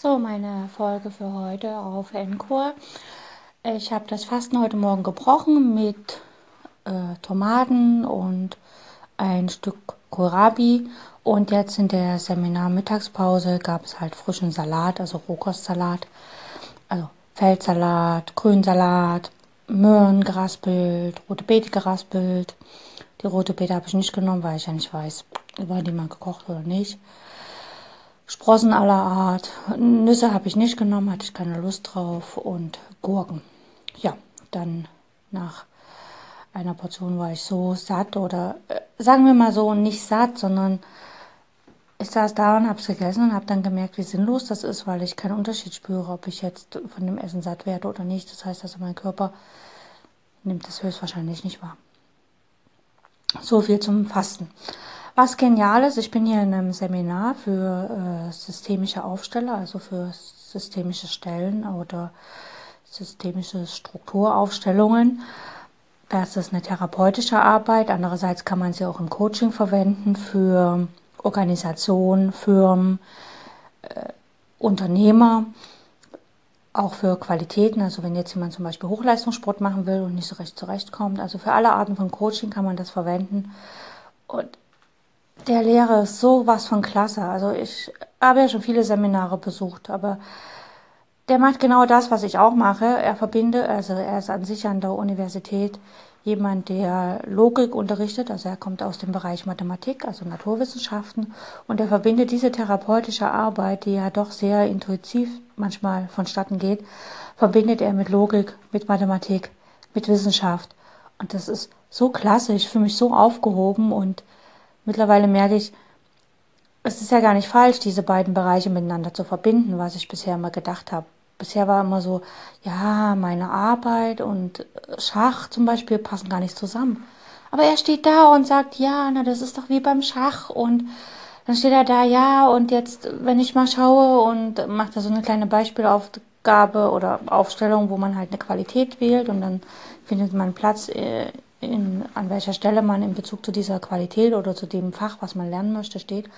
So, meine Folge für heute auf Encore. Ich habe das Fasten heute Morgen gebrochen mit äh, Tomaten und ein Stück Kohlrabi. Und jetzt in der Seminar-Mittagspause gab es halt frischen Salat, also Rohkostsalat, also Feldsalat, Grünsalat, Möhren geraspelt, rote Beete geraspelt. Die rote Beete habe ich nicht genommen, weil ich ja nicht weiß, war die mal gekocht oder nicht. Sprossen aller Art. Nüsse habe ich nicht genommen, hatte ich keine Lust drauf. Und Gurken. Ja, dann nach einer Portion war ich so satt oder äh, sagen wir mal so, nicht satt, sondern ich saß da und habe es gegessen und habe dann gemerkt, wie sinnlos das ist, weil ich keinen Unterschied spüre, ob ich jetzt von dem Essen satt werde oder nicht. Das heißt also, mein Körper nimmt das höchstwahrscheinlich nicht wahr. So viel zum Fasten. Was genial ist, ich bin hier in einem Seminar für äh, systemische Aufsteller, also für systemische Stellen oder systemische Strukturaufstellungen. Das ist eine therapeutische Arbeit. Andererseits kann man sie auch im Coaching verwenden für Organisationen, Firmen, äh, Unternehmer, auch für Qualitäten. Also wenn jetzt jemand zum Beispiel Hochleistungssport machen will und nicht so recht zurechtkommt. Also für alle Arten von Coaching kann man das verwenden. Und der Lehrer ist sowas von klasse. Also ich habe ja schon viele Seminare besucht, aber der macht genau das, was ich auch mache. Er verbindet, also er ist an sich an der Universität jemand, der Logik unterrichtet, also er kommt aus dem Bereich Mathematik, also Naturwissenschaften, und er verbindet diese therapeutische Arbeit, die ja doch sehr intuitiv manchmal vonstatten geht, verbindet er mit Logik, mit Mathematik, mit Wissenschaft. Und das ist so klasse, ich fühle mich so aufgehoben und Mittlerweile merke ich, es ist ja gar nicht falsch, diese beiden Bereiche miteinander zu verbinden, was ich bisher immer gedacht habe. Bisher war immer so, ja, meine Arbeit und Schach zum Beispiel passen gar nicht zusammen. Aber er steht da und sagt, ja, na, das ist doch wie beim Schach. Und dann steht er da, ja, und jetzt, wenn ich mal schaue und macht da so eine kleine Beispielaufgabe oder Aufstellung, wo man halt eine Qualität wählt und dann findet man Platz an welcher Stelle man in Bezug zu dieser Qualität oder zu dem Fach, was man lernen möchte, steht.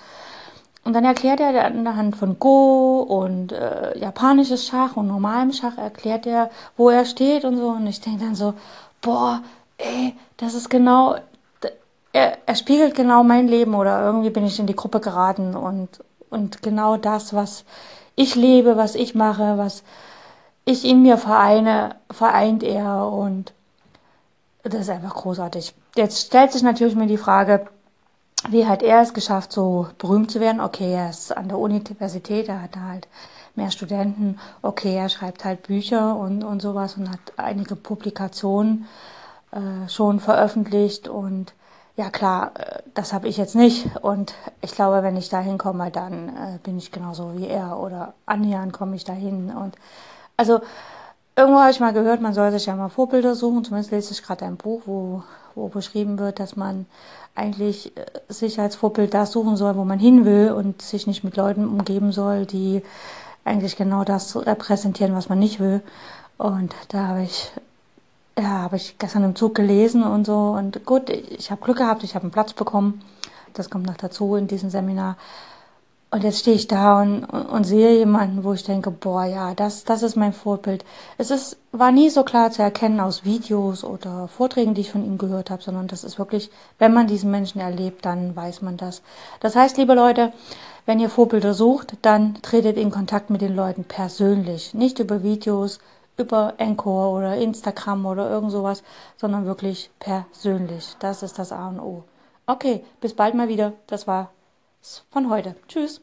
Und dann erklärt er anhand von Go und äh, japanisches Schach und normalem Schach, erklärt er, wo er steht und so. Und ich denke dann so, boah, ey, das ist genau, er, er spiegelt genau mein Leben oder irgendwie bin ich in die Gruppe geraten und, und genau das, was ich lebe, was ich mache, was ich in mir vereine, vereint er und das ist einfach großartig. Jetzt stellt sich natürlich mir die Frage, wie hat er es geschafft, so berühmt zu werden? Okay, er ist an der Universität, er hat halt mehr Studenten. Okay, er schreibt halt Bücher und, und sowas und hat einige Publikationen äh, schon veröffentlicht. Und ja klar, äh, das habe ich jetzt nicht. Und ich glaube, wenn ich da hinkomme, dann äh, bin ich genauso wie er oder annähernd komme ich dahin. Und also Irgendwo habe ich mal gehört, man soll sich ja mal Vorbilder suchen. Zumindest lese ich gerade ein Buch, wo, wo beschrieben wird, dass man eigentlich äh, sich als Vorbild das suchen soll, wo man hin will und sich nicht mit Leuten umgeben soll, die eigentlich genau das repräsentieren, was man nicht will. Und da habe ich, ja, habe ich gestern im Zug gelesen und so. Und gut, ich habe Glück gehabt, ich habe einen Platz bekommen. Das kommt noch dazu in diesem Seminar. Und jetzt stehe ich da und, und, sehe jemanden, wo ich denke, boah, ja, das, das ist mein Vorbild. Es ist, war nie so klar zu erkennen aus Videos oder Vorträgen, die ich von ihm gehört habe, sondern das ist wirklich, wenn man diesen Menschen erlebt, dann weiß man das. Das heißt, liebe Leute, wenn ihr Vorbilder sucht, dann tretet in Kontakt mit den Leuten persönlich. Nicht über Videos, über Encore oder Instagram oder irgend sowas, sondern wirklich persönlich. Das ist das A und O. Okay, bis bald mal wieder. Das war von heute. Tschüss.